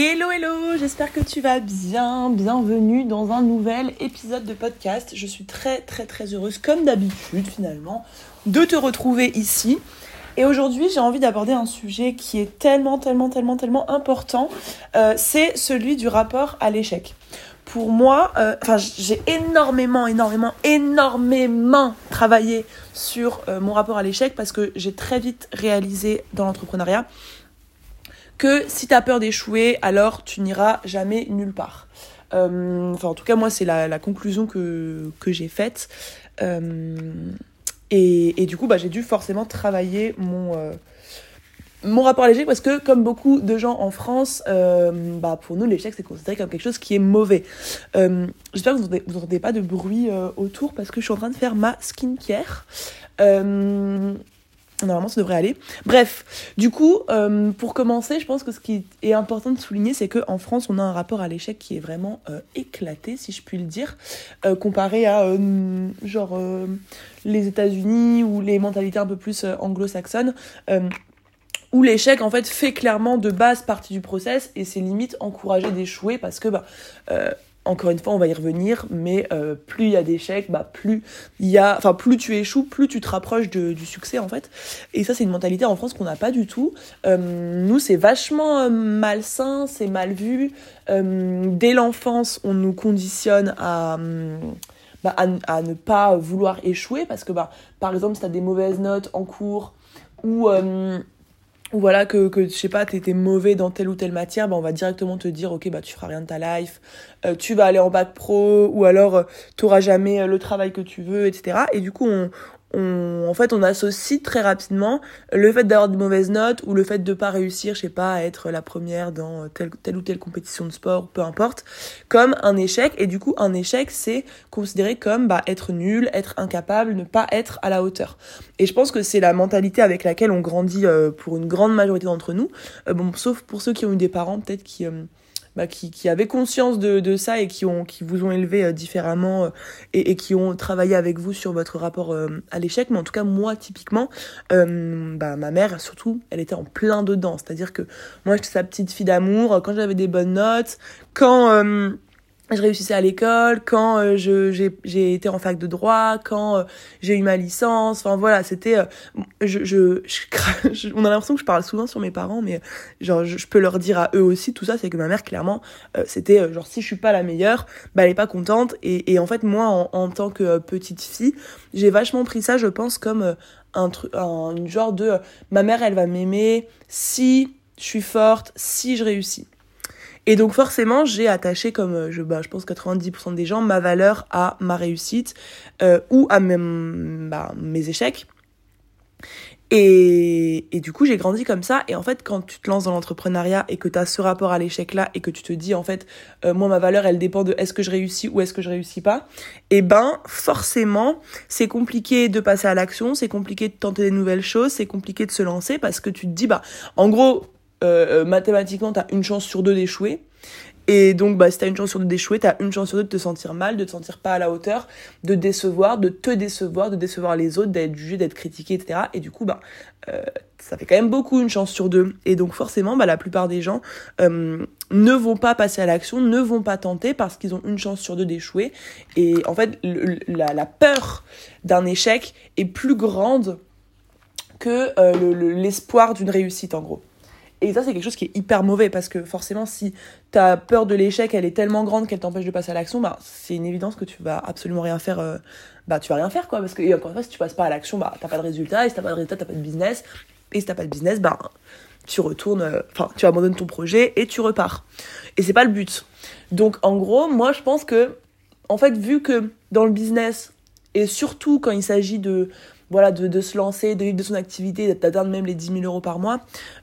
Hello hello, j'espère que tu vas bien. Bienvenue dans un nouvel épisode de podcast. Je suis très très très heureuse comme d'habitude finalement de te retrouver ici. Et aujourd'hui j'ai envie d'aborder un sujet qui est tellement tellement tellement tellement important. Euh, c'est celui du rapport à l'échec. Pour moi, euh, j'ai énormément énormément énormément travaillé sur euh, mon rapport à l'échec parce que j'ai très vite réalisé dans l'entrepreneuriat que si tu as peur d'échouer, alors tu n'iras jamais nulle part. Euh, enfin, en tout cas, moi, c'est la, conclusion que, que j'ai faite. Euh, et, et, du coup, bah, j'ai dû forcément travailler mon, euh, mon rapport à l'échec parce que, comme beaucoup de gens en France, bah, pour nous, l'échec, c'est considéré comme quelque chose qui est mauvais. J'espère que vous n'entendez pas de bruit autour parce que je suis en train de faire ma skincare. Normalement, ça devrait aller. Bref, du coup, euh, pour commencer, je pense que ce qui est important de souligner, c'est qu'en France, on a un rapport à l'échec qui est vraiment euh, éclaté, si je puis le dire, euh, comparé à genre les États-Unis ou les mentalités un peu plus anglo-saxonnes où l'échec en fait fait clairement de base partie du process et c'est limite encouragé d'échouer parce que bah encore une fois, on va y revenir, mais euh, plus il y a d'échecs, bah, plus il y a, enfin, plus tu échoues, plus tu te rapproches du succès, en fait. Et ça, c'est une mentalité en France qu'on n'a pas du tout. Euh, nous, c'est vachement euh, malsain, c'est mal vu. dès l'enfance, on nous conditionne à, bah, à, ne pas vouloir échouer parce que, bah, par exemple, si tu as des mauvaises notes en cours ou ou voilà que, que je sais pas t'étais mauvais dans telle ou telle matière bah on va directement te dire ok bah tu feras rien de ta life euh, tu vas aller en bac pro ou alors euh, tu auras jamais euh, le travail que tu veux etc et du coup on, on, en fait, on associe très rapidement le fait d'avoir de mauvaises notes ou le fait de pas réussir, je sais pas, à être la première dans telle, telle ou telle compétition de sport, peu importe, comme un échec. Et du coup, un échec, c'est considéré comme bah, être nul, être incapable, ne pas être à la hauteur. Et je pense que c'est la mentalité avec laquelle on grandit euh, pour une grande majorité d'entre nous. Euh, bon, sauf pour ceux qui ont eu des parents peut-être qui euh, bah, qui, qui, avaient conscience de, de, ça et qui, ont, qui vous ont élevé euh, différemment euh, et, et, qui ont travaillé avec vous sur votre rapport euh, à l'échec. Mais en tout cas, moi, typiquement, bah, ma mère, surtout, elle était en plein dedans. C'est-à-dire que moi, j'étais sa petite fille d'amour. Quand j'avais des bonnes notes, quand je réussissais à l'école, quand euh, je j'ai été en fac de droit, quand euh, j'ai eu ma licence, enfin voilà, c'était euh, je, je, on a l'impression que je parle souvent sur mes parents mais genre je, peux leur dire à eux aussi tout ça, c'est que ma mère clairement c'était genre si je suis pas la meilleure, bah elle est pas contente et, et en fait moi en, en tant que petite fille, j'ai vachement pris ça je pense comme un truc un genre de ma mère elle va m'aimer si je suis forte, si je réussis. Et donc forcément, j'ai attaché, comme euh, je, bah, je pense 90% des gens, ma valeur à ma réussite euh, ou à mes, bah, mes échecs. Et, et, du coup, j'ai grandi comme ça. Et en fait, quand tu te lances dans l'entrepreneuriat et que tu as ce rapport à l'échec-là et que tu te dis, en fait, euh, moi, ma valeur, elle dépend de est-ce que je réussis ou est-ce que je réussis pas, eh ben, forcément, c'est compliqué de passer à l'action, c'est compliqué de tenter des nouvelles choses, c'est compliqué de se lancer parce que tu te dis, bah, en gros, euh, euh, mathématiquement, tu une chance sur deux d'échouer. Et donc, bah, si t'as une chance sur deux d'échouer, t'as une chance sur deux de te sentir mal, de te sentir pas à la hauteur, de décevoir, de te décevoir, de décevoir les autres, d'être jugé, d'être critiqué, etc. Et du coup, bah, euh, ça fait quand même beaucoup une chance sur deux. Et donc, forcément, bah, la plupart des gens ne vont pas passer à l'action, ne vont pas tenter parce qu'ils ont une chance sur deux d'échouer. Et en fait, la, peur d'un échec est plus grande que l'espoir d'une réussite, en gros. Et ça, c'est quelque chose qui est hyper mauvais parce que forcément, si ta peur de l'échec, elle est tellement grande qu'elle t'empêche de passer à l'action, bah, c'est une évidence que tu vas absolument rien faire. Euh, bah, tu vas rien faire, quoi. Parce que, et encore une fois, si tu passes pas à l'action, bah, t'as pas de résultat. Et si t'as pas de résultat, t'as pas de business. Et si t'as pas de business, bah, tu retournes, euh, enfin, tu abandonnes ton projet et tu repars. Et c'est pas le but. Donc, en gros, moi, je pense que, en fait, vu que dans le business, et surtout quand il s'agit de voilà, de, de se lancer, de vivre de son activité, d'atteindre même les 10 000 euros par mois,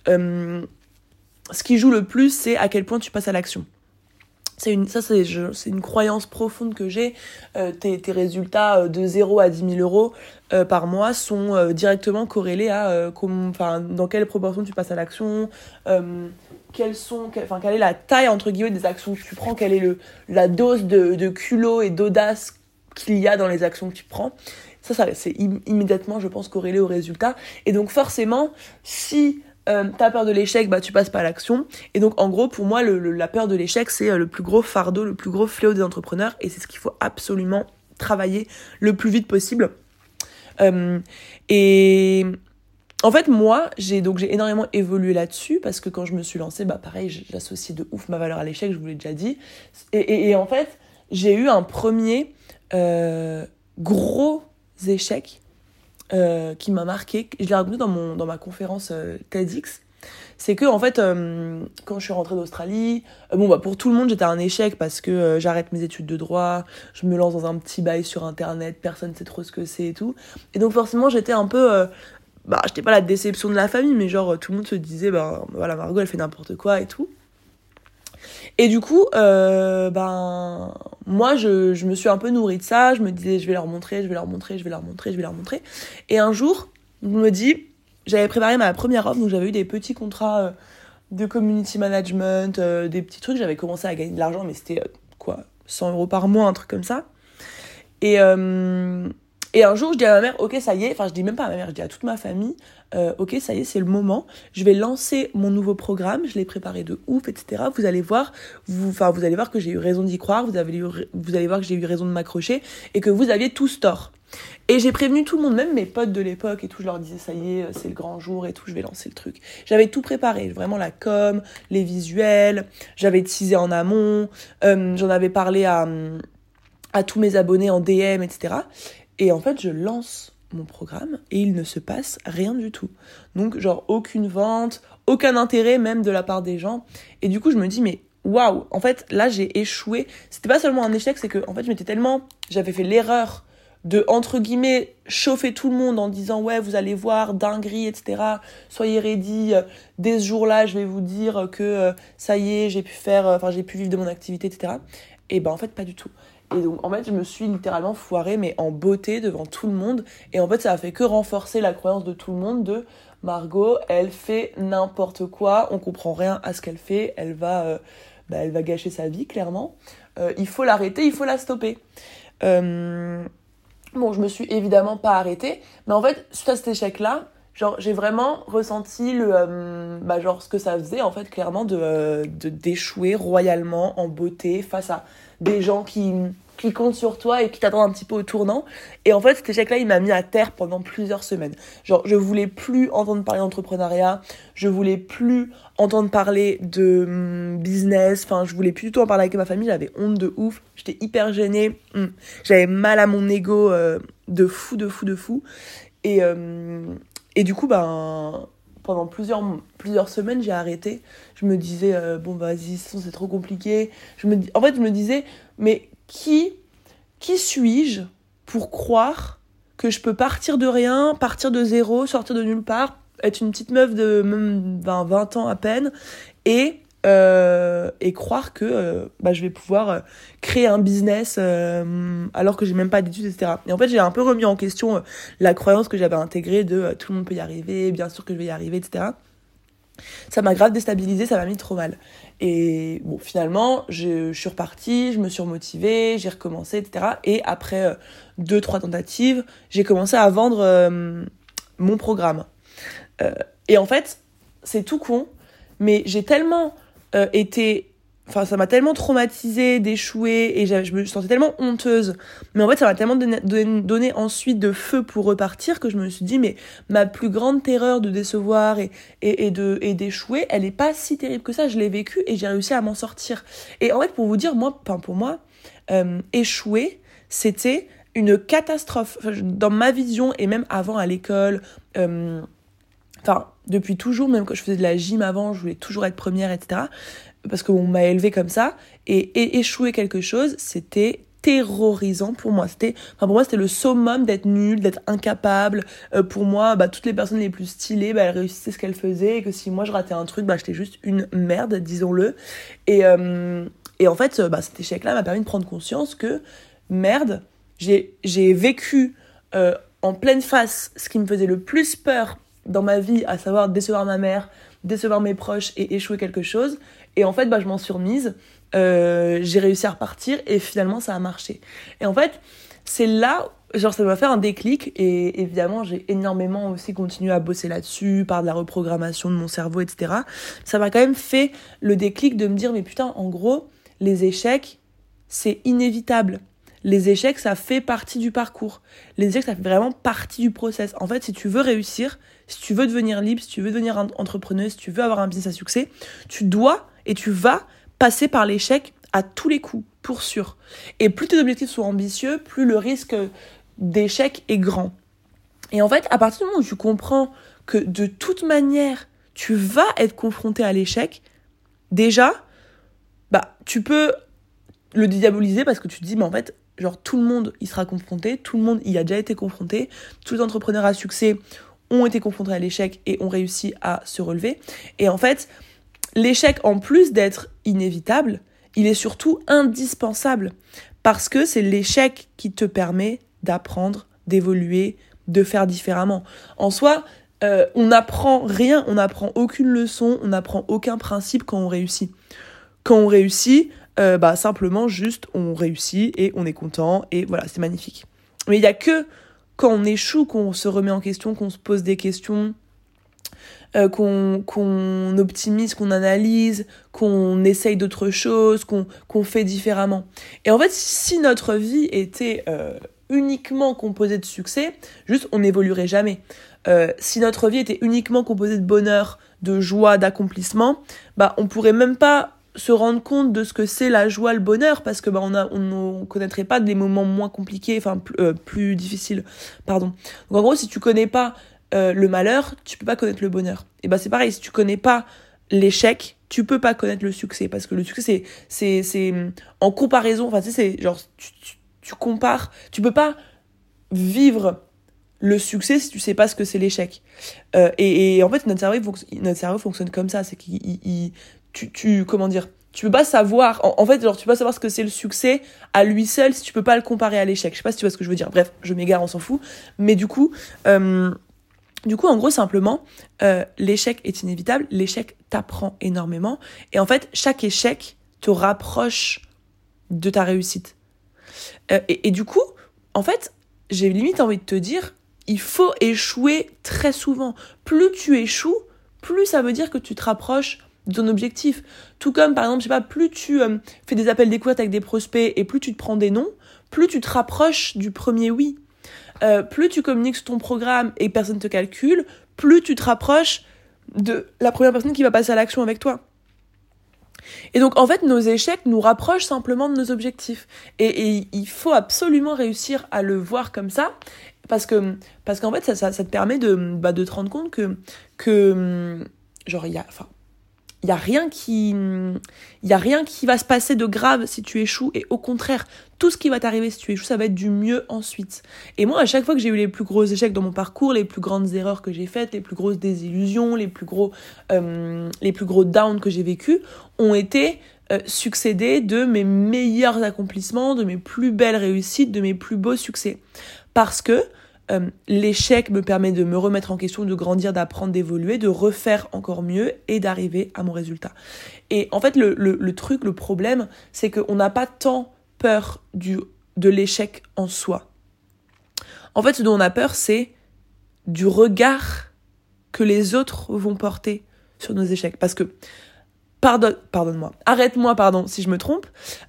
euh, ce qui joue le plus, c'est à quel point tu passes à l'action. C'est une, ça, c'est, une croyance profonde que j'ai. Euh, tes, tes, résultats euh, de 0 à 10 000 euros par mois sont directement corrélés à dans quelle proportion tu passes à l'action, quelles sont, quelle est la taille entre guillemets des actions que tu prends, quelle est le, la dose de, de culot et d'audace qu'il y a dans les actions que tu prends. Ça, c'est immédiatement, je pense, corrélé au résultat. Et donc forcément, si euh, t'as peur de l'échec, bah tu passes pas à l'action. Et donc en gros, pour moi, le, la peur de l'échec, c'est euh, le plus gros fardeau, le plus gros fléau des entrepreneurs, et c'est ce qu'il faut absolument travailler le plus vite possible. Euh, et en fait, moi, j'ai donc j'ai énormément évolué là-dessus parce que quand je me suis lancée, bah pareil, j'associe de ouf ma valeur à l'échec, je vous l'ai déjà dit. Et, et, en fait, j'ai eu un premier euh, gros échec euh, qui m'a marqué. Je l'ai raconté dans, mon, dans ma conférence euh, TEDx. C'est que, en fait, euh, quand je suis rentrée d'Australie, bon, bah, pour tout le monde, j'étais un échec parce que j'arrête mes études de droit, je me lance dans un petit bail sur Internet, personne ne sait trop ce que c'est et tout. Et donc, forcément, j'étais un peu bah j'étais pas la déception de la famille mais genre tout le monde se disait bah voilà Margot elle fait n'importe quoi et tout et du coup euh, ben moi je, je me suis un peu nourrie de ça. Je me disais je vais leur montrer je vais leur montrer je vais leur montrer je vais leur montrer. Et un jour je me dis j'avais préparé ma première offre. Donc j'avais eu des petits contrats euh, de community management euh, des petits trucs. J'avais commencé à gagner de l'argent mais c'était quoi 100 euros par mois un truc comme ça. Et et un jour, je dis à ma mère, ok, ça y est, enfin, je dis même pas à ma mère, je dis à toute ma famille, euh, ok, ça y est, c'est le moment, je vais lancer mon nouveau programme, je l'ai préparé de ouf, etc. Vous allez voir, vous, enfin, vous allez voir que j'ai eu raison d'y croire, vous, avez vous allez voir que j'ai eu raison de m'accrocher et que vous aviez tous tort. Et j'ai prévenu tout le monde, même mes potes de l'époque et tout, je leur disais, ça y est, c'est le grand jour et tout, je vais lancer le truc. J'avais tout préparé, vraiment la com, les visuels, j'avais teasé en amont, euh, j'en avais parlé à, à tous mes abonnés en DM, etc. Et en fait, je lance mon programme et il ne se passe rien du tout. Donc, genre, aucune vente, aucun intérêt même de la part des gens. Et du coup, je me dis, mais waouh, en fait, là, j'ai échoué. C'était pas seulement un échec, c'est que, en fait, je m'étais tellement. J'avais fait l'erreur de, entre guillemets, chauffer tout le monde en disant, ouais, vous allez voir, dinguerie, etc. Soyez ready. Dès ce jour-là, je vais vous dire que euh, ça y est, j'ai pu faire, euh, enfin, j'ai pu vivre de mon activité, etc. Et ben, en fait, pas du tout. Et donc, en fait, je me suis littéralement foirée, mais en beauté devant tout le monde. Et en fait, ça a fait que renforcer la croyance de tout le monde de Margot, elle fait n'importe quoi, on comprend rien à ce qu'elle fait, elle va, euh, bah, elle va gâcher sa vie, clairement. Euh, il faut l'arrêter, il faut la stopper. Euh, bon, je me suis évidemment pas arrêtée, mais en fait, suite à cet échec-là, genre j'ai vraiment ressenti le bah, genre ce que ça faisait en fait clairement de d'échouer royalement en beauté face à des gens qui, qui comptent sur toi et qui t'attendent un petit peu au tournant. Et en fait, cet échec-là, il m'a mis à terre pendant plusieurs semaines. Genre, je voulais plus entendre parler d'entrepreneuriat, je voulais plus entendre parler de hum, business, enfin, je voulais plus du tout en parler avec ma famille, j'avais honte de ouf, j'étais hyper gênée, hum. j'avais mal à mon ego euh, de fou, de fou, de fou. Et, euh, et du coup, ben pendant plusieurs, plusieurs semaines, j'ai arrêté. Je me disais, euh, bon, vas-y, c'est trop compliqué. Je me, en fait, je me disais, mais qui, qui suis-je pour croire que je peux partir de rien, partir de zéro, sortir de nulle part, être une petite meuf de même 20 ans à peine, et euh, et croire que euh, bah, je vais pouvoir euh, créer un business alors que j'ai même pas d'études, etc. Et en fait, j'ai un peu remis en question la croyance que j'avais intégrée de tout le monde peut y arriver, bien sûr que je vais y arriver, etc. Ça m'a grave déstabilisé, ça m'a mis trop mal. Et bon, finalement, je, suis repartie, je me suis remotivée, j'ai recommencé, etc. Et après deux, trois tentatives, j'ai commencé à vendre mon programme. et en fait, c'est tout con, mais j'ai tellement euh, était enfin ça m'a tellement traumatisée d'échouer et je me sentais tellement honteuse. Mais en fait ça m'a tellement donné, ensuite de feu pour repartir que je me suis dit mais ma plus grande terreur de décevoir et, et, de et d'échouer elle est pas si terrible que ça. Je l'ai vécu et j'ai réussi à m'en sortir. Et en fait pour vous dire moi pour moi euh, échouer c'était une catastrophe. Dans ma vision et même avant à l'école euh, enfin depuis toujours, même quand je faisais de la gym avant, je voulais toujours être première, etc. Parce qu'on m'a élevé comme ça. Et, échouer quelque chose, c'était terrorisant pour moi. C'était, enfin pour moi, c'était le summum d'être nul, d'être incapable. Euh, pour moi, bah, toutes les personnes les plus stylées, bah, elles réussissaient ce qu'elles faisaient. Et que si moi je ratais un truc, bah, j'étais juste une merde, disons-le. Et, euh, et en fait, bah, cet échec-là m'a permis de prendre conscience que, merde, j'ai vécu euh, en pleine face ce qui me faisait le plus peur dans ma vie, à savoir décevoir ma mère, décevoir mes proches et échouer quelque chose. Et en fait, bah, je m'en suis remise, euh, j'ai réussi à repartir et finalement ça a marché. Et en fait, c'est là genre ça m'a fait un déclic et évidemment j'ai énormément aussi continué à bosser là-dessus par de la reprogrammation de mon cerveau etc ça m'a quand même fait le déclic de me dire mais putain en gros les échecs c'est inévitable les échecs ça fait partie du parcours les échecs ça fait vraiment partie du process en fait si tu veux réussir si tu veux devenir libre si tu veux devenir entrepreneur si tu veux avoir un business à succès tu dois et tu vas passer par l'échec à tous les coups pour sûr. Et plus tes objectifs sont ambitieux, plus le risque d'échec est grand. Et en fait, à partir du moment où tu comprends que de toute manière, tu vas être confronté à l'échec, déjà, bah, tu peux le diaboliser parce que tu te dis, mais en fait, genre, tout le monde y sera confronté, tout le monde y a déjà été confronté, tous les entrepreneurs à succès ont été confrontés à l'échec et ont réussi à se relever. Et en fait, l'échec, en plus d'être inévitable, il est surtout indispensable parce que c'est l'échec qui te permet d'apprendre, d'évoluer, de faire différemment. En soi, euh, on n'apprend rien, on n'apprend aucune leçon, on n'apprend aucun principe quand on réussit. Quand on réussit, euh, bah simplement juste on réussit et on est content et voilà, c'est magnifique. Mais il n'y a que quand on échoue qu'on se remet en question, qu'on se pose des questions, euh, qu'on optimise, qu'on analyse, qu'on essaye d'autres choses, qu'on fait différemment. Et en fait, si notre vie était euh, uniquement composée de succès, juste on n'évoluerait jamais. Euh, si notre vie était uniquement composée de bonheur, de joie, d'accomplissement, bah on pourrait même pas se rendre compte de ce que c'est la joie, le bonheur, parce que bah, on a, on connaîtrait pas des moments moins compliqués, enfin plus, plus difficiles, pardon. Donc en gros, si tu connais pas euh, le malheur, tu peux pas connaître le bonheur. Et ben c'est pareil, si tu connais pas l'échec, tu peux pas connaître le succès parce que le succès c'est c'est c'est en comparaison, enfin tu sais c'est genre tu, tu, compares, tu peux pas vivre le succès si tu sais pas ce que c'est l'échec. Euh, et, et, en fait notre cerveau notre cerveau fonctionne comme ça, c'est qu'il tu tu comment dire tu peux pas savoir en, fait genre tu peux pas savoir ce que c'est le succès à lui seul si tu peux pas le comparer à l'échec je sais pas si tu vois ce que je veux dire bref je m'égare on s'en fout mais du coup euh, du coup, en gros, simplement, euh, l'échec est inévitable, l'échec t'apprend énormément, et en fait, chaque échec te rapproche de ta réussite. Euh, et, du coup, en fait, j'ai limite envie de te dire, il faut échouer très souvent. Plus tu échoues, plus ça veut dire que tu te rapproches de ton objectif. Tout comme, par exemple, je sais pas, plus tu euh, fais des appels découvertes avec des prospects et plus tu te prends des noms, plus tu te rapproches du premier oui. Euh, plus tu communiques sur ton programme et personne ne te calcule, plus tu te rapproches de la première personne qui va passer à l'action avec toi. Et donc en fait, nos échecs nous rapprochent simplement de nos objectifs. Et, il faut absolument réussir à le voir comme ça, parce que parce qu'en fait, ça, ça, te permet de, bah, de te rendre compte que, que genre, il y a, enfin, il y a rien qui va se passer de grave si tu échoues. Et au contraire tout ce qui va t'arriver si tu échoues ça va être du mieux ensuite. Et moi à chaque fois que j'ai eu les plus gros échecs dans mon parcours les plus grandes erreurs que j'ai faites les plus grosses désillusions les plus gros euh, downs que j'ai vécu ont été euh, succédés de mes meilleurs accomplissements de mes plus belles réussites de mes plus beaux succès. Parce que euh, l'échec me permet de me remettre en question, de grandir, d'apprendre, d'évoluer, de refaire encore mieux et d'arriver à mon résultat. Et en fait, le, truc, le problème, c'est qu'on n'a pas tant peur du, de l'échec en soi. En fait, ce dont on a peur, c'est du regard que les autres vont porter sur nos échecs. Parce que, pardonne, pardonne-moi, arrête-moi, pardon, si je me trompe,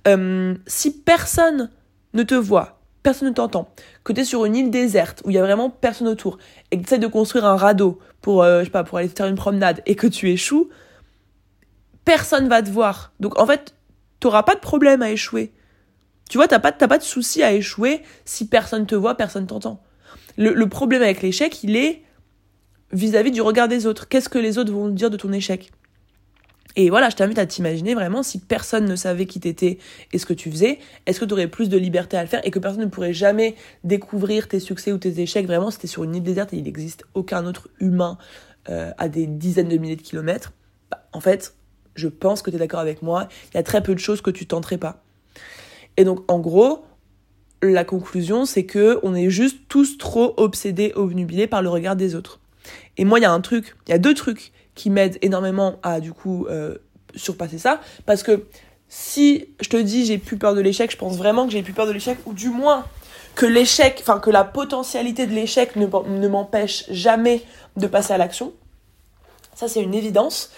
euh, si personne ne te voit, personne ne t'entend, que tu es sur une île déserte où il y a vraiment personne autour et que tu essaies de construire un radeau pour, euh, je sais pas, pour aller faire une promenade et que tu échoues, personne va te voir. Donc en fait, tu n'auras pas de problème à échouer. Tu vois, t'as pas, pas de souci à échouer si personne te voit, personne t'entend. Le, problème avec l'échec, il est vis-à-vis -vis du regard des autres. Qu'est-ce que les autres vont dire de ton échec? Et voilà, je t'invite à t'imaginer vraiment si personne ne savait qui t'étais et ce que tu faisais, est-ce que tu aurais plus de liberté à le faire et que personne ne pourrait jamais découvrir tes succès ou tes échecs? Vraiment, c'était sur une île déserte et il n'existe aucun autre humain euh, à des dizaines de milliers de kilomètres. Bah, en fait, je pense que tu es d'accord avec moi, il y a très peu de choses que tu tenterais pas. Et donc, en gros, la conclusion, c'est que on est juste tous trop obsédés, obnubilés par le regard des autres. Et moi, il y a un truc, il y a deux trucs qui m'aide énormément à du coup euh, surpasser ça. Parce que si je te dis j'ai plus peur de l'échec, je pense vraiment que j'ai plus peur de l'échec, ou du moins que l'échec, enfin que la potentialité de l'échec ne, ne m'empêche jamais de passer à l'action. Ça, c'est une évidence.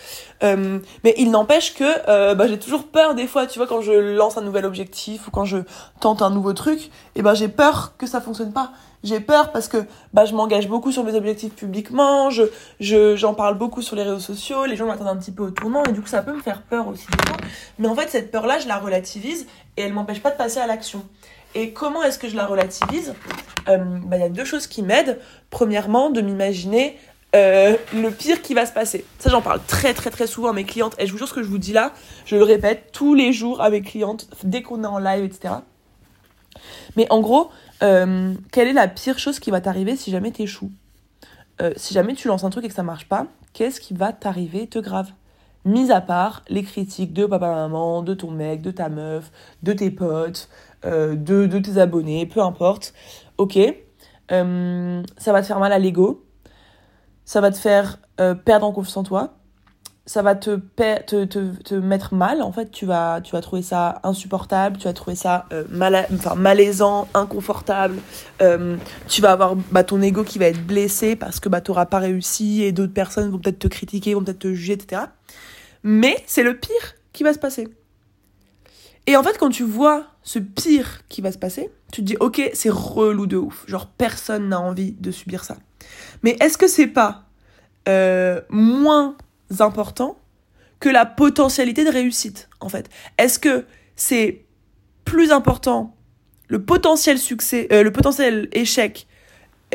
Euh, mais il n'empêche que euh, bah, j'ai toujours peur des fois, tu vois, quand je lance un nouvel objectif ou quand je tente un nouveau truc, et ben j'ai peur que ça fonctionne pas. J'ai peur parce que bah, je m'engage beaucoup sur mes objectifs publiquement, je, je, j'en parle beaucoup sur les réseaux sociaux, les gens m'attendent un petit peu au tournant et du coup ça peut me faire peur aussi des. Mais en fait, cette peur-là, je la relativise et elle m'empêche pas de passer à l'action. Et comment est-ce que je la relativise? Euh, bah, Il y a deux choses qui m'aident. Premièrement, de m'imaginer euh, le pire qui va se passer. Ça, j'en parle très très très souvent à mes clientes. Et je vous jure ce que je vous dis là, je le répète tous les jours à mes clientes, dès qu'on est en live, etc. Mais en gros, euh, quelle est la pire chose qui va t'arriver si jamais t'échoues euh, Si jamais tu lances un truc et que ça marche pas, qu'est-ce qui va t'arriver de grave? Mis à part les critiques de papa, maman, de ton mec, de ta meuf, de tes potes, de, de tes abonnés, peu importe. Ok, ça va te faire mal à l'ego. Ça va te faire euh, perdre en confiance en toi, ça va te, te, te, te, mettre mal, en fait, tu vas, tu vas trouver ça insupportable, tu vas trouver ça euh, malaisant, inconfortable, euh, tu vas avoir bah, ton ego qui va être blessé parce que bah, tu n'auras pas réussi et d'autres personnes vont peut-être te critiquer, vont peut-être te juger, etc. Mais c'est le pire qui va se passer. Et en fait, quand tu vois ce pire qui va se passer, tu te dis, ok, c'est relou de ouf. Genre, personne n'a envie de subir ça. Mais est-ce que c'est pas euh, moins important que la potentialité de réussite, en fait Est-ce que c'est plus important le potentiel succès, euh, le potentiel échec,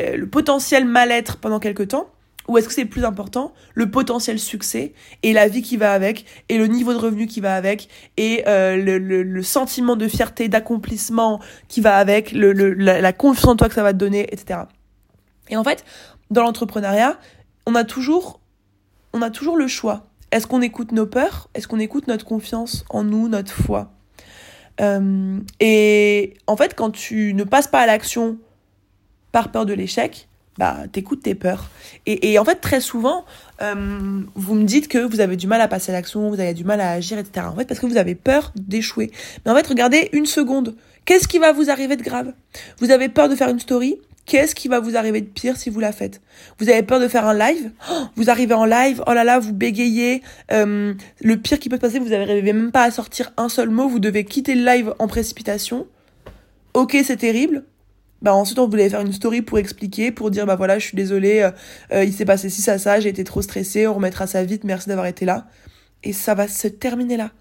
euh, le potentiel mal-être pendant quelque temps ou est-ce que c'est plus important le potentiel succès et la vie qui va avec et le niveau de revenu qui va avec et le, le, sentiment de fierté, d'accomplissement qui va avec, la, la, confiance en toi que ça va te donner, etc. Et en fait, dans l'entrepreneuriat, on a toujours, on a toujours le choix. Est-ce qu'on écoute nos peurs? Est-ce qu'on écoute notre confiance en nous, notre foi? Euh, Et en fait, quand tu ne passes pas à l'action par peur de l'échec, bah t'écoutes tes peurs. Et, en fait, très souvent, euh, vous me dites que vous avez du mal à passer à l'action, vous avez du mal à agir, etc. En fait, parce que vous avez peur d'échouer. Mais en fait, regardez une seconde. Qu'est-ce qui va vous arriver de grave? Vous avez peur de faire une story? Qu'est-ce qui va vous arriver de pire si vous la faites? Vous avez peur de faire un live? Oh, Vous arrivez en live, oh là là, vous bégayez. Euh, le pire qui peut se passer, vous n'arrivez même pas à sortir un seul mot. Vous devez quitter le live en précipitation. Ok, c'est terrible. Bah ensuite, on voulait faire une story pour expliquer, pour dire bah voilà, je suis désolée, euh, euh, il s'est passé ci ça ça, j'ai été trop stressée, on remettra ça vite, merci d'avoir été là. Et ça va se terminer là.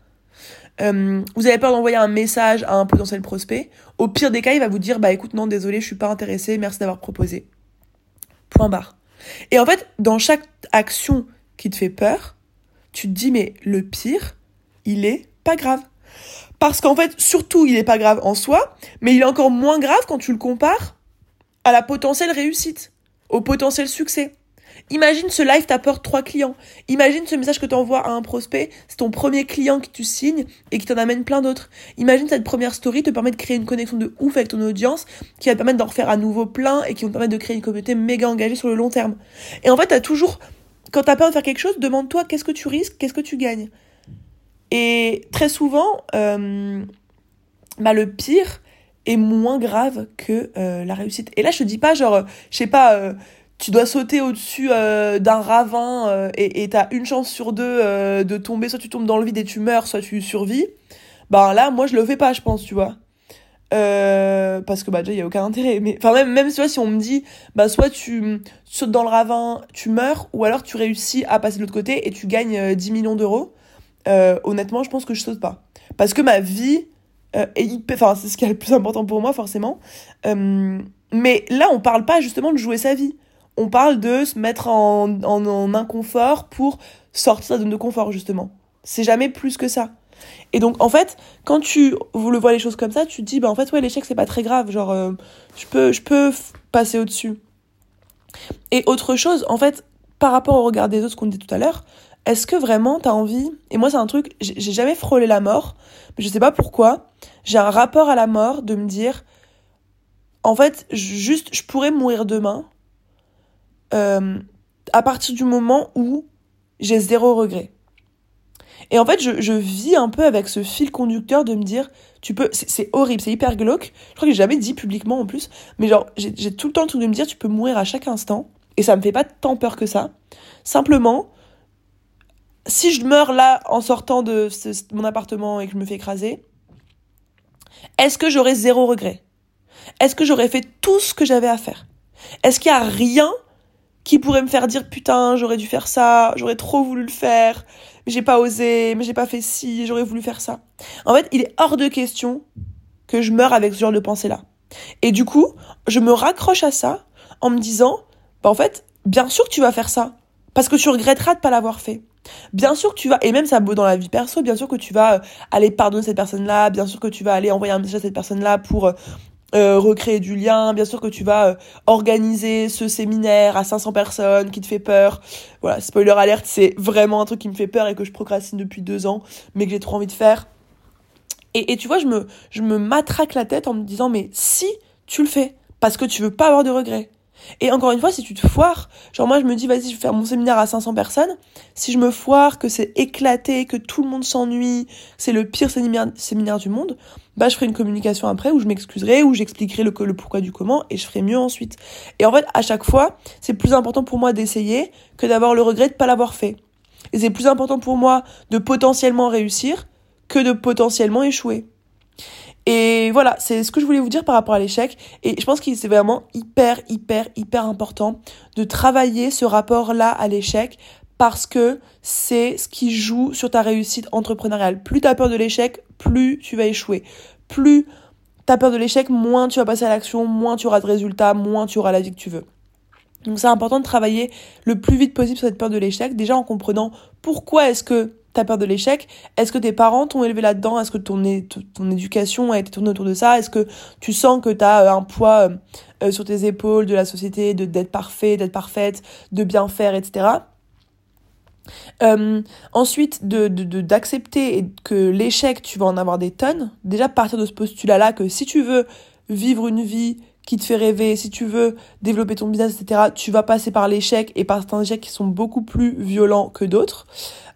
Euh, vous avez peur d'envoyer un message à un potentiel prospect. Au pire des cas, il va vous dire bah écoute non désolé, je suis pas intéressé, merci d'avoir proposé. Point barre. Et en fait, dans chaque action qui te fait peur, tu te dis mais le pire, il est pas grave. Parce qu'en fait, surtout, il est pas grave en soi, mais il est encore moins grave quand tu le compares à la potentielle réussite, au potentiel succès. Imagine ce live t'apporte trois clients. Imagine ce message que tu à un prospect, c'est ton premier client que tu signes et qui t'en amène plein d'autres. Imagine cette première story te permet de créer une connexion de ouf avec ton audience qui va te permettre d'en refaire à nouveau plein et qui va te permettre de créer une communauté méga engagée sur le long terme. Et en fait, t'as toujours, quand t'as peur de faire quelque chose, demande-toi qu'est-ce que tu risques, qu'est-ce que tu gagnes. Et très souvent, euh, bah, le pire est moins grave que euh, la réussite. Et là, je te dis pas genre, je sais pas, euh, tu dois sauter au-dessus euh, d'un ravin euh, et t'as une chance sur deux euh, de tomber, soit tu tombes dans le vide et tu meurs, soit tu survis, ben là, moi, je le fais pas, je pense, tu vois. parce que bah déjà il y a aucun intérêt. Mais enfin même même si on me dit bah soit tu sautes dans le ravin tu meurs ou alors tu réussis à passer de l'autre côté et tu gagnes 10 millions d'euros. Honnêtement je pense que je saute pas. Parce que ma vie est enfin c'est ce qui est le plus important pour moi forcément. Mais là on parle pas justement de jouer sa vie on parle de se mettre en, en, inconfort pour sortir de la zone de confort, justement. C'est jamais plus que ça. Et donc, en fait, quand tu vous le vois les choses comme ça, tu te dis, bah, en fait, ouais, l'échec, c'est pas très grave. Genre, euh, je peux, je peux passer au-dessus. Et autre chose, en fait, par rapport au regard des autres, ce qu'on dit tout à l'heure, est-ce que vraiment t'as envie Et moi, c'est un truc, j'ai jamais frôlé la mort, mais je sais pas pourquoi. J'ai un rapport à la mort de me dire, en fait, juste, je pourrais mourir demain, euh, à partir du moment où j'ai zéro regret. Et en fait, je, vis un peu avec ce fil conducteur de me dire, tu peux, c'est horrible, c'est hyper glauque. Je crois que j'ai jamais dit publiquement en plus, mais genre, j'ai tout le temps truc de me dire, tu peux mourir à chaque instant. Et ça me fait pas tant peur que ça. Simplement, si je meurs là en sortant de mon appartement et que je me fais écraser, est-ce que j'aurais zéro regret? Est-ce que j'aurais fait tout ce que j'avais à faire? Est-ce qu'il y a rien qui pourrait me faire dire putain, j'aurais dû faire ça, j'aurais trop voulu le faire, mais j'ai pas osé, mais j'ai pas fait ci, j'aurais voulu faire ça. En fait, il est hors de question que je meure avec ce genre de pensée-là. Et du coup, je me raccroche à ça en me disant, bah en fait, bien sûr que tu vas faire ça, parce que tu regretteras de pas l'avoir fait. Bien sûr que tu vas, et même ça vaut dans la vie perso, bien sûr que tu vas euh, aller pardonner cette personne-là, bien sûr que tu vas aller envoyer un message à cette personne-là pour euh, euh, recréer du lien, bien sûr que tu vas organiser ce séminaire à 500 personnes qui te fait peur. Voilà, spoiler alerte, c'est vraiment un truc qui me fait peur et que je procrastine depuis deux ans, mais que j'ai trop envie de faire. Et, et tu vois, je me, je me matraque la tête en me disant, mais si tu le fais, parce que tu veux pas avoir de regrets, et encore une fois, si tu te foires, genre moi je me dis vas-y je vais faire mon séminaire à 500 personnes, si je me foire, que c'est éclaté, que tout le monde s'ennuie, c'est le pire séminaire du monde, bah je ferai une communication après où je m'excuserai, où j'expliquerai le, pourquoi du comment et je ferai mieux ensuite. Et en fait à chaque fois, c'est plus important pour moi d'essayer que d'avoir le regret de pas l'avoir fait. Et c'est plus important pour moi de potentiellement réussir que de potentiellement échouer. Et voilà, c'est ce que je voulais vous dire par rapport à l'échec. Et je pense que c'est vraiment hyper, hyper, hyper important de travailler ce rapport-là à l'échec parce que c'est ce qui joue sur ta réussite entrepreneuriale. Plus tu as peur de l'échec, plus tu vas échouer. Plus tu as peur de l'échec, moins tu vas passer à l'action, moins tu auras de résultats, moins tu auras la vie que tu veux. Donc c'est important de travailler le plus vite possible sur cette peur de l'échec, déjà en comprenant pourquoi est-ce que t'as peur de l'échec Est-ce que tes parents t'ont élevé là-dedans? Est-ce que ton, ton éducation a été tournée autour de ça? Est-ce que tu sens que t'as euh, un poids euh, euh, sur tes épaules de la société, d'être parfait, d'être parfaite, de bien faire, etc. ensuite, de d'accepter de, que l'échec, tu vas en avoir des tonnes. Déjà, partir de ce postulat-là que si tu veux vivre une vie qui te fait rêver, si tu veux développer ton business, etc., tu vas passer par l'échec et par certains échecs qui sont beaucoup plus violents que d'autres.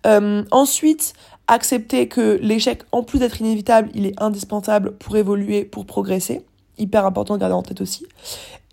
Euh, ensuite, accepter que l'échec, en plus d'être inévitable, il est indispensable pour évoluer, pour progresser. Hyper important de garder en tête aussi.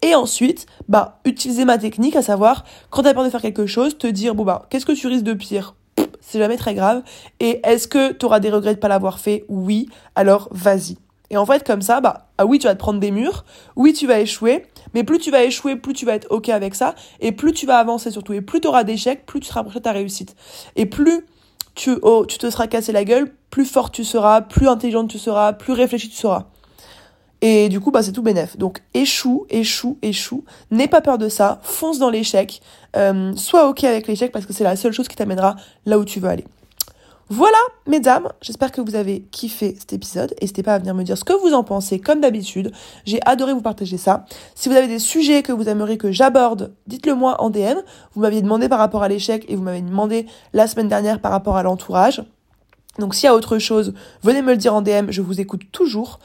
Et ensuite, bah, utiliser ma technique, à savoir, quand t'as peur de faire quelque chose, te dire, bon bah, qu'est-ce que tu risques de pire? C'est jamais très grave. Et est-ce que t'auras des regrets de pas l'avoir fait? Oui. Alors, vas-y. Et en fait, comme ça, bah, ah oui, tu vas te prendre des murs, oui, tu vas échouer, mais plus tu vas échouer, plus tu vas être OK avec ça, et plus tu vas avancer surtout, et plus tu auras d'échecs, plus tu te rapproches de ta réussite. Et plus tu, oh, tu te seras cassé la gueule, plus fort tu seras, plus intelligente tu seras, plus réfléchi tu seras. Et du coup, bah, c'est tout bénef. Donc, échoue, échoue, échoue. N'aie pas peur de ça. Fonce dans l'échec. Euh, sois OK avec l'échec parce que c'est la seule chose qui t'amènera là où tu veux aller. Voilà, mesdames, j'espère que vous avez kiffé cet épisode. N'hésitez pas à venir me dire ce que vous en pensez, comme d'habitude. J'ai adoré vous partager ça. Si vous avez des sujets que vous aimeriez que j'aborde, dites-le moi en DM. Vous m'aviez demandé par rapport à l'échec et vous m'avez demandé la semaine dernière par rapport à l'entourage. Donc s'il y a autre chose, venez me le dire en DM, je vous écoute toujours.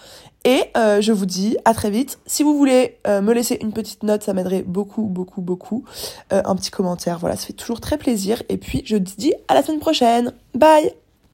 Et euh, je vous dis à très vite. Si vous voulez euh, me laisser une petite note, ça m'aiderait beaucoup, beaucoup, beaucoup. Euh, un petit commentaire, voilà, ça fait toujours très plaisir. Et puis je vous dis à la semaine prochaine. Bye